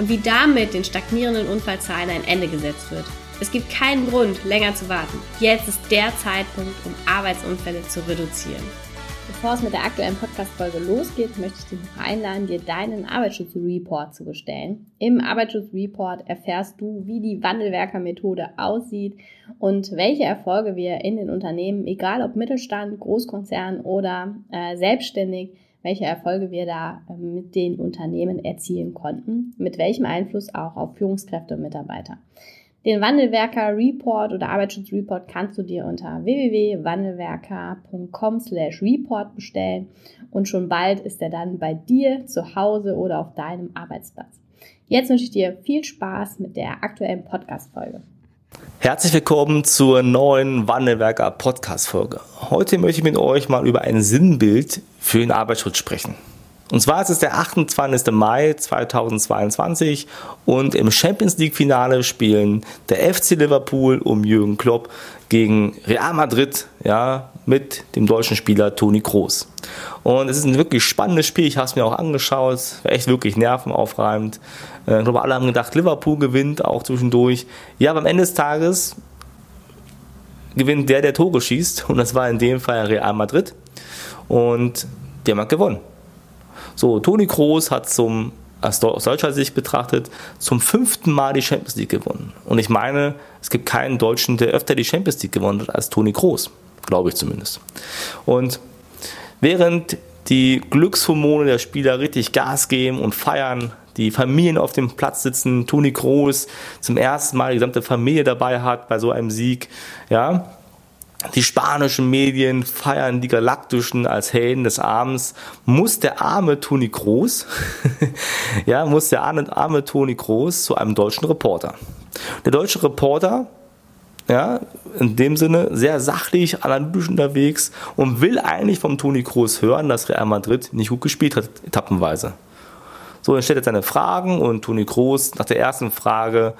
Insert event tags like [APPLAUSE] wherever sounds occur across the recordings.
und wie damit den stagnierenden Unfallzahlen ein Ende gesetzt wird. Es gibt keinen Grund, länger zu warten. Jetzt ist der Zeitpunkt, um Arbeitsunfälle zu reduzieren. Bevor es mit der aktuellen Podcast-Folge losgeht, möchte ich dich noch einladen, dir deinen Arbeitsschutzreport zu bestellen. Im Arbeitsschutzreport erfährst du, wie die Wandelwerker-Methode aussieht und welche Erfolge wir in den Unternehmen, egal ob Mittelstand, Großkonzern oder äh, selbstständig, welche Erfolge wir da äh, mit den Unternehmen erzielen konnten, mit welchem Einfluss auch auf Führungskräfte und Mitarbeiter. Den Wandelwerker Report oder Arbeitsschutzreport kannst du dir unter www.wandelwerker.com slash report bestellen und schon bald ist er dann bei dir zu Hause oder auf deinem Arbeitsplatz. Jetzt wünsche ich dir viel Spaß mit der aktuellen Podcast-Folge. Herzlich willkommen zur neuen Wandelwerker Podcast-Folge. Heute möchte ich mit euch mal über ein Sinnbild für den Arbeitsschutz sprechen. Und zwar ist es der 28. Mai 2022 und im Champions League Finale spielen der FC Liverpool um Jürgen Klopp gegen Real Madrid, ja, mit dem deutschen Spieler Toni Kroos. Und es ist ein wirklich spannendes Spiel. Ich habe es mir auch angeschaut. Echt wirklich nervenaufreibend. Äh, ich glaube, alle haben gedacht, Liverpool gewinnt auch zwischendurch. Ja, aber am Ende des Tages gewinnt der, der Tore schießt. Und das war in dem Fall Real Madrid. Und die haben halt gewonnen. So, Toni Kroos hat zum, aus deutscher Sicht betrachtet, zum fünften Mal die Champions League gewonnen. Und ich meine, es gibt keinen Deutschen, der öfter die Champions League gewonnen hat als Toni Kroos. Glaube ich zumindest. Und während die Glückshormone der Spieler richtig Gas geben und feiern, die Familien auf dem Platz sitzen, Toni Kroos zum ersten Mal die gesamte Familie dabei hat bei so einem Sieg, ja, die spanischen Medien feiern die Galaktischen als Helden des Abends. Muss der arme Toni Kroos, [LAUGHS] ja, muss der arme, arme Toni Kroos zu einem deutschen Reporter. Der deutsche Reporter, ja, in dem Sinne sehr sachlich, analytisch unterwegs und will eigentlich vom Toni Kroos hören, dass Real Madrid nicht gut gespielt hat, etappenweise. So, dann stellt er seine Fragen und Toni Kroos nach der ersten Frage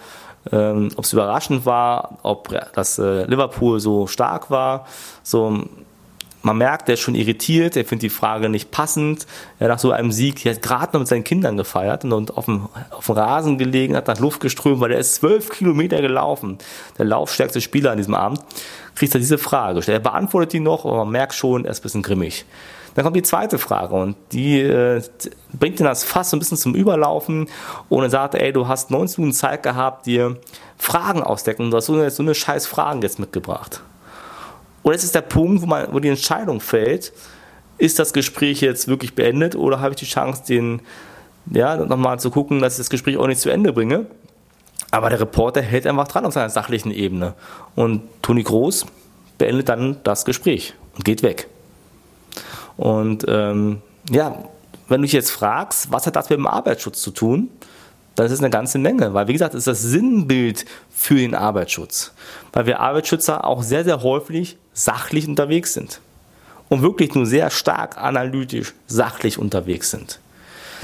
ähm, ob es überraschend war, ob das äh, Liverpool so stark war. So, man merkt, er ist schon irritiert, er findet die Frage nicht passend. Ja, nach so einem Sieg, er hat gerade noch mit seinen Kindern gefeiert und auf dem, auf dem Rasen gelegen, hat nach Luft geströmt, weil er ist zwölf Kilometer gelaufen. Der laufstärkste Spieler an diesem Abend. Kriegt er diese Frage. Er beantwortet die noch, aber man merkt schon, er ist ein bisschen grimmig. Dann kommt die zweite Frage und die äh, bringt ihn das fast so ein bisschen zum Überlaufen und er sagt, ey, du hast 19 Minuten Zeit gehabt, dir Fragen ausdecken und du hast so eine, so eine scheiß Fragen jetzt mitgebracht. Und jetzt ist der Punkt, wo, man, wo die Entscheidung fällt, ist das Gespräch jetzt wirklich beendet oder habe ich die Chance, den, ja, nochmal zu gucken, dass ich das Gespräch auch nicht zu Ende bringe. Aber der Reporter hält einfach dran auf seiner sachlichen Ebene. Und Toni Groß beendet dann das Gespräch und geht weg. Und ähm, ja, wenn du dich jetzt fragst, was hat das mit dem Arbeitsschutz zu tun, dann ist eine ganze Menge, weil wie gesagt, es ist das Sinnbild für den Arbeitsschutz, weil wir Arbeitsschützer auch sehr, sehr häufig sachlich unterwegs sind und wirklich nur sehr stark analytisch, sachlich unterwegs sind.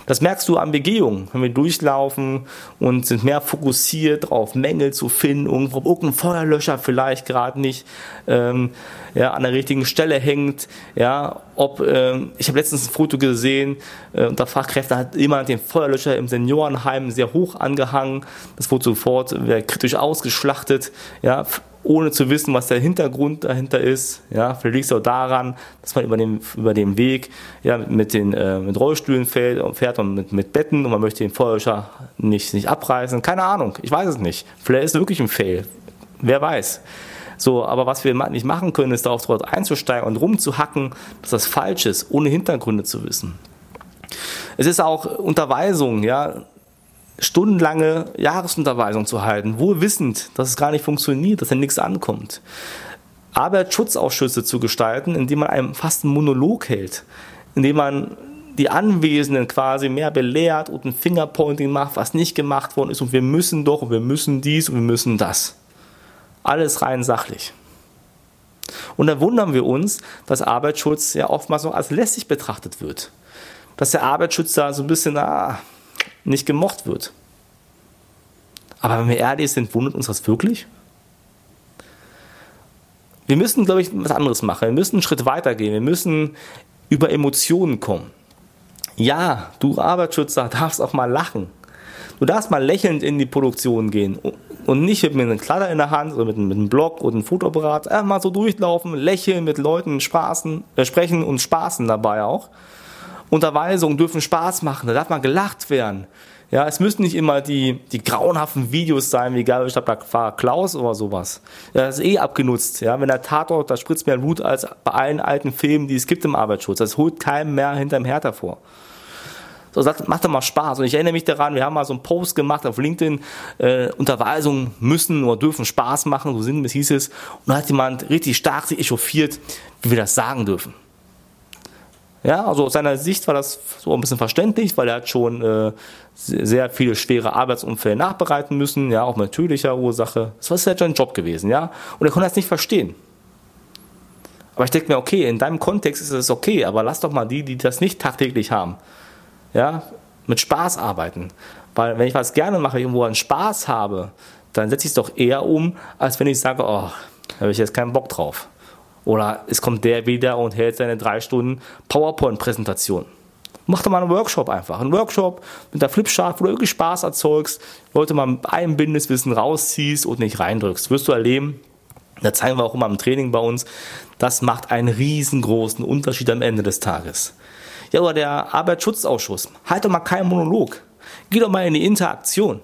Das merkst du an Begehungen, wenn wir durchlaufen und sind mehr fokussiert darauf, Mängel zu finden, irgendwo irgendein Feuerlöscher vielleicht gerade nicht ähm, ja, an der richtigen Stelle hängt. Ja, ob ähm, ich habe letztens ein Foto gesehen, äh, unter Fachkräfte hat jemand den Feuerlöscher im Seniorenheim sehr hoch angehangen. Das wurde sofort kritisch ausgeschlachtet. Ja, ohne zu wissen, was der Hintergrund dahinter ist. Ja, vielleicht liegt es auch daran, dass man über den, über den Weg ja, mit, den, äh, mit Rollstühlen fährt und, fährt und mit, mit Betten und man möchte den Feuerlöscher nicht, nicht abreißen. Keine Ahnung, ich weiß es nicht. Vielleicht ist es wirklich ein Fail. Wer weiß. So, aber was wir nicht machen können, ist darauf dort einzusteigen und rumzuhacken, dass das falsch ist, ohne Hintergründe zu wissen. Es ist auch Unterweisung, ja stundenlange Jahresunterweisung zu halten, wohl wissend, dass es gar nicht funktioniert, dass da nichts ankommt. Arbeitsschutzausschüsse zu gestalten, indem man einem fast einen Monolog hält, indem man die Anwesenden quasi mehr belehrt und ein Fingerpointing macht, was nicht gemacht worden ist und wir müssen doch und wir müssen dies und wir müssen das. Alles rein sachlich. Und da wundern wir uns, dass Arbeitsschutz ja oftmals noch als lässig betrachtet wird. Dass der Arbeitsschutz da so ein bisschen ah, nicht gemocht wird. Aber wenn wir ehrlich sind, wundert uns das wirklich? Wir müssen, glaube ich, was anderes machen. Wir müssen einen Schritt weiter gehen. Wir müssen über Emotionen kommen. Ja, du Arbeitsschützer darfst auch mal lachen. Du darfst mal lächelnd in die Produktion gehen und nicht mit einem Kladder in der Hand oder mit, mit einem Block oder einem Fotoapparat. Einfach mal so durchlaufen, lächeln mit Leuten, spaßen, äh, sprechen und spaßen dabei auch. Unterweisungen dürfen Spaß machen, da darf mal gelacht werden. Ja, es müssen nicht immer die, die grauenhaften Videos sein, wie war Klaus oder sowas. Das ist eh abgenutzt. Ja, wenn der Tatort, da spritzt mehr Blut als bei allen alten Filmen, die es gibt im Arbeitsschutz. Das holt keinem mehr hinterm Herd hervor. So, sagt, macht doch mal Spaß. Und ich erinnere mich daran, wir haben mal so einen Post gemacht auf LinkedIn, äh, Unterweisungen müssen oder dürfen Spaß machen, so sinngemäß hieß es. Und da hat jemand richtig stark sich echauffiert, wie wir das sagen dürfen. Ja, also aus seiner Sicht war das so ein bisschen verständlich, weil er hat schon äh, sehr viele schwere Arbeitsunfälle nachbereiten müssen, ja, auch mit natürlicher Ursache. Das war halt sein Job gewesen, ja. Und er konnte das nicht verstehen. Aber ich denke mir, okay, in deinem Kontext ist es okay, aber lass doch mal die, die das nicht tagtäglich haben, ja, mit Spaß arbeiten. Weil wenn ich was gerne mache, irgendwo einen Spaß habe, dann setze ich es doch eher um, als wenn ich sage, oh, da habe ich jetzt keinen Bock drauf. Oder es kommt der wieder und hält seine drei Stunden PowerPoint-Präsentation. Mach doch mal einen Workshop einfach. Einen Workshop mit der Flipchart, wo du wirklich Spaß erzeugst, Leute mal einbindest, Wissen rausziehst und nicht reindrückst. Wirst du erleben, da zeigen wir auch immer im Training bei uns, das macht einen riesengroßen Unterschied am Ende des Tages. Ja, oder der Arbeitsschutzausschuss. Halt doch mal keinen Monolog. Geh doch mal in die Interaktion.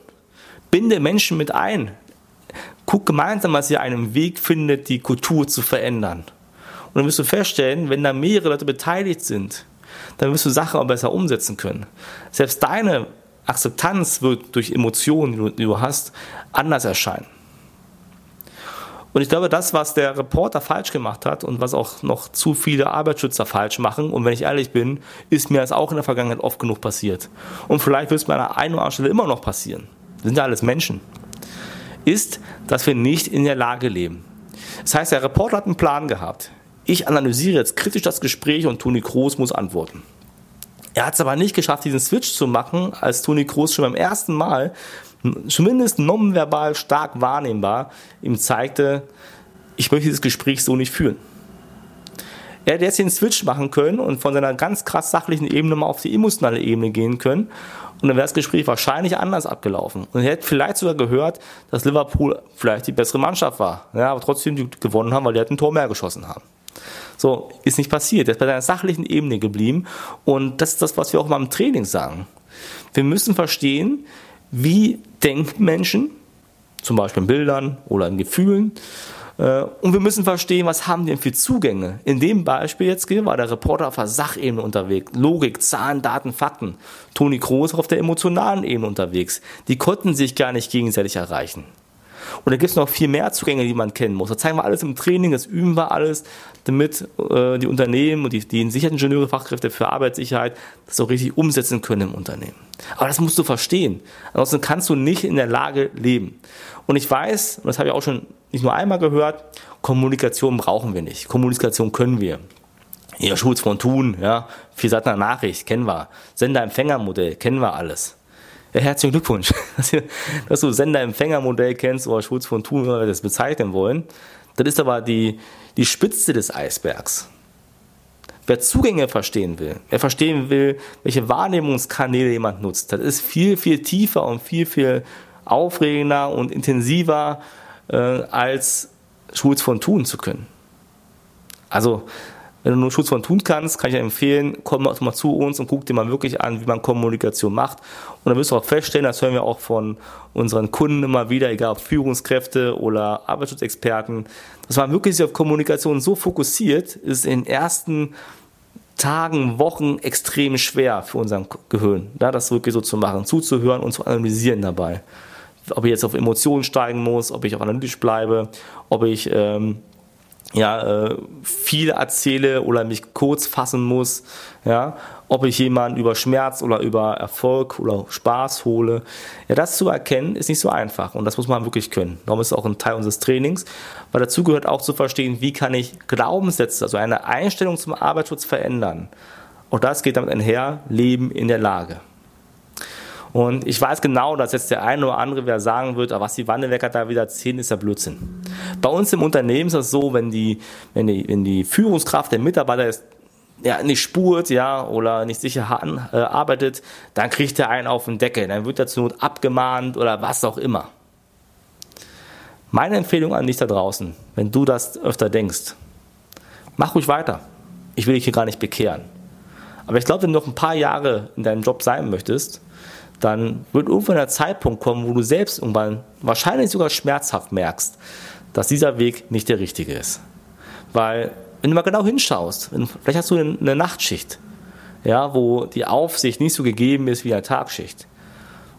Binde Menschen mit ein guck gemeinsam, dass ihr einen Weg findet, die Kultur zu verändern. Und dann wirst du feststellen, wenn da mehrere Leute beteiligt sind, dann wirst du Sachen auch besser umsetzen können. Selbst deine Akzeptanz wird durch Emotionen, die du hast, anders erscheinen. Und ich glaube, das, was der Reporter falsch gemacht hat und was auch noch zu viele Arbeitsschützer falsch machen, und wenn ich ehrlich bin, ist mir das auch in der Vergangenheit oft genug passiert. Und vielleicht wird es mir an einer einen oder anderen Stelle immer noch passieren. Wir sind ja alles Menschen ist, dass wir nicht in der Lage leben. Das heißt, der Reporter hat einen Plan gehabt. Ich analysiere jetzt kritisch das Gespräch und Toni Kroos muss antworten. Er hat es aber nicht geschafft, diesen Switch zu machen, als Toni Kroos schon beim ersten Mal, zumindest nonverbal stark wahrnehmbar, ihm zeigte, ich möchte dieses Gespräch so nicht führen. Er hätte jetzt den Switch machen können und von seiner ganz krass sachlichen Ebene mal auf die emotionale Ebene gehen können und dann wäre das Gespräch wahrscheinlich anders abgelaufen. Und er hätte vielleicht sogar gehört, dass Liverpool vielleicht die bessere Mannschaft war. Ja, aber trotzdem die gewonnen haben, weil die halt ein Tor mehr geschossen haben. So, ist nicht passiert. Er ist bei seiner sachlichen Ebene geblieben. Und das ist das, was wir auch mal im Training sagen. Wir müssen verstehen, wie denken Menschen, zum Beispiel in Bildern oder in Gefühlen, und wir müssen verstehen, was haben die denn für Zugänge. In dem Beispiel jetzt war der Reporter auf der Sachebene unterwegs. Logik, Zahlen, Daten, Fakten. Toni Kroos auf der emotionalen Ebene unterwegs. Die konnten sich gar nicht gegenseitig erreichen. Und da gibt es noch viel mehr Zugänge, die man kennen muss. Das zeigen wir alles im Training, das üben wir alles, damit äh, die Unternehmen und die, die Sicherheitsingenieure, Fachkräfte für Arbeitssicherheit das auch richtig umsetzen können im Unternehmen. Aber das musst du verstehen. Ansonsten kannst du nicht in der Lage leben. Und ich weiß, und das habe ich auch schon nicht nur einmal gehört, Kommunikation brauchen wir nicht. Kommunikation können wir. Ja, Schulz von Thun, ja, vier Seiten Nachricht, kennen wir. Sender-Empfänger-Modell, kennen wir alles. Herzlichen Glückwunsch, [LAUGHS] dass du Sender-Empfänger-Modell kennst oder Schulz von Thun, wie wir das bezeichnen wollen. Das ist aber die, die Spitze des Eisbergs. Wer Zugänge verstehen will, wer verstehen will, welche Wahrnehmungskanäle jemand nutzt, das ist viel, viel tiefer und viel, viel aufregender und intensiver, äh, als Schulz von tun zu können. Also, wenn du nur Schutz von tun kannst, kann ich dir empfehlen, komm mal zu uns und guck dir mal wirklich an, wie man Kommunikation macht. Und dann wirst du auch feststellen, das hören wir auch von unseren Kunden immer wieder, egal ob Führungskräfte oder Arbeitsschutzexperten, dass man wirklich sich auf Kommunikation so fokussiert, ist in den ersten Tagen, Wochen extrem schwer für unseren Gehirn, ja, das wirklich so zu machen, zuzuhören und zu analysieren dabei. Ob ich jetzt auf Emotionen steigen muss, ob ich auch analytisch bleibe, ob ich ähm, ja, äh, viel erzähle oder mich kurz fassen muss, ja, ob ich jemanden über Schmerz oder über Erfolg oder Spaß hole. Ja, das zu erkennen ist nicht so einfach und das muss man wirklich können. Darum ist es auch ein Teil unseres Trainings, weil dazu gehört auch zu verstehen, wie kann ich Glaubenssätze, also eine Einstellung zum Arbeitsschutz verändern. Und das geht damit einher, Leben in der Lage. Und ich weiß genau, dass jetzt der eine oder andere wieder sagen wird, was die Wandelwerker da wieder erzählen, ist ja Blödsinn. Bei uns im Unternehmen ist das so, wenn die, wenn die, wenn die Führungskraft der Mitarbeiter ist, ja, nicht spurt, ja, oder nicht sicher an, äh, arbeitet, dann kriegt er einen auf den Deckel, dann wird er zur Not abgemahnt oder was auch immer. Meine Empfehlung an dich da draußen, wenn du das öfter denkst, mach ruhig weiter. Ich will dich hier gar nicht bekehren. Aber ich glaube, wenn du noch ein paar Jahre in deinem Job sein möchtest, dann wird irgendwann der Zeitpunkt kommen, wo du selbst irgendwann wahrscheinlich sogar schmerzhaft merkst, dass dieser Weg nicht der richtige ist. Weil, wenn du mal genau hinschaust, vielleicht hast du eine Nachtschicht, ja, wo die Aufsicht nicht so gegeben ist wie eine Tagschicht.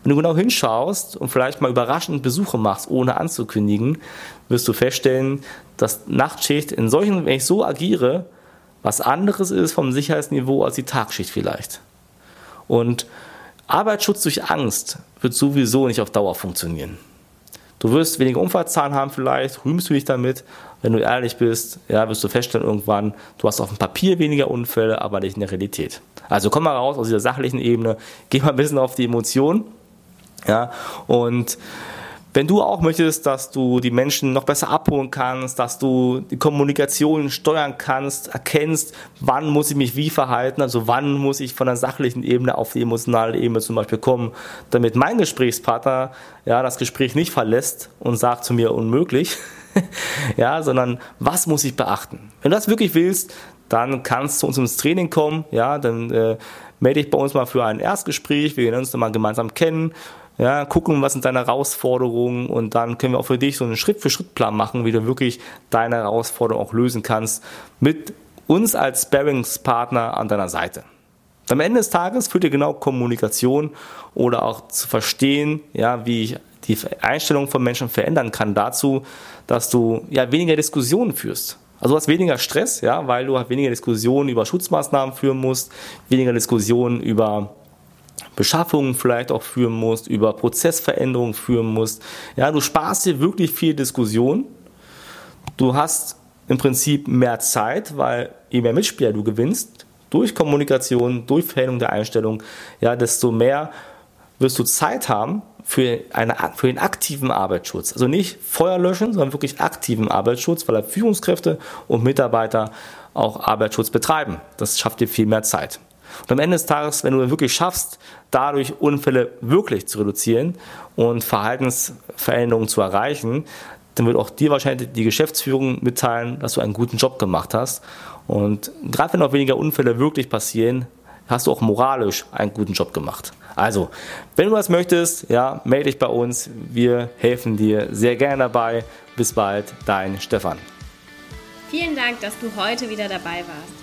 Wenn du genau hinschaust und vielleicht mal überraschend Besuche machst, ohne anzukündigen, wirst du feststellen, dass Nachtschicht in solchen, wenn ich so agiere, was anderes ist vom Sicherheitsniveau als die Tagschicht vielleicht. Und Arbeitsschutz durch Angst wird sowieso nicht auf Dauer funktionieren. Du wirst weniger Unfallzahlen haben vielleicht, rühmst du dich damit. Wenn du ehrlich bist, ja, wirst du feststellen irgendwann, du hast auf dem Papier weniger Unfälle, aber nicht in der Realität. Also komm mal raus aus dieser sachlichen Ebene, geh mal ein bisschen auf die Emotionen, ja, und wenn du auch möchtest, dass du die Menschen noch besser abholen kannst, dass du die Kommunikation steuern kannst, erkennst, wann muss ich mich wie verhalten, also wann muss ich von der sachlichen Ebene auf die emotionale Ebene zum Beispiel kommen, damit mein Gesprächspartner ja das Gespräch nicht verlässt und sagt zu mir unmöglich, [LAUGHS] ja, sondern was muss ich beachten? Wenn du das wirklich willst, dann kannst du uns ins Training kommen, ja, dann äh, melde dich bei uns mal für ein Erstgespräch, wir lernen uns dann mal gemeinsam kennen ja, gucken, was sind deine Herausforderungen und dann können wir auch für dich so einen Schritt-für-Schritt-Plan machen, wie du wirklich deine Herausforderung auch lösen kannst mit uns als Sparringspartner an deiner Seite. Am Ende des Tages führt dir genau Kommunikation oder auch zu verstehen, ja, wie ich die Einstellung von Menschen verändern kann dazu, dass du ja weniger Diskussionen führst. Also du hast weniger Stress, ja, weil du halt weniger Diskussionen über Schutzmaßnahmen führen musst, weniger Diskussionen über Beschaffungen vielleicht auch führen musst, über Prozessveränderungen führen musst. Ja, du sparst dir wirklich viel Diskussion. Du hast im Prinzip mehr Zeit, weil je mehr Mitspieler du gewinnst, durch Kommunikation, durch Veränderung der Einstellung, ja, desto mehr wirst du Zeit haben für, eine, für den aktiven Arbeitsschutz. Also nicht Feuer löschen, sondern wirklich aktiven Arbeitsschutz, weil Führungskräfte und Mitarbeiter auch Arbeitsschutz betreiben. Das schafft dir viel mehr Zeit. Und am Ende des Tages, wenn du wirklich schaffst, dadurch Unfälle wirklich zu reduzieren und Verhaltensveränderungen zu erreichen, dann wird auch dir wahrscheinlich die Geschäftsführung mitteilen, dass du einen guten Job gemacht hast. Und gerade wenn noch weniger Unfälle wirklich passieren, hast du auch moralisch einen guten Job gemacht. Also, wenn du das möchtest, ja, melde dich bei uns. Wir helfen dir sehr gerne dabei. Bis bald, dein Stefan. Vielen Dank, dass du heute wieder dabei warst.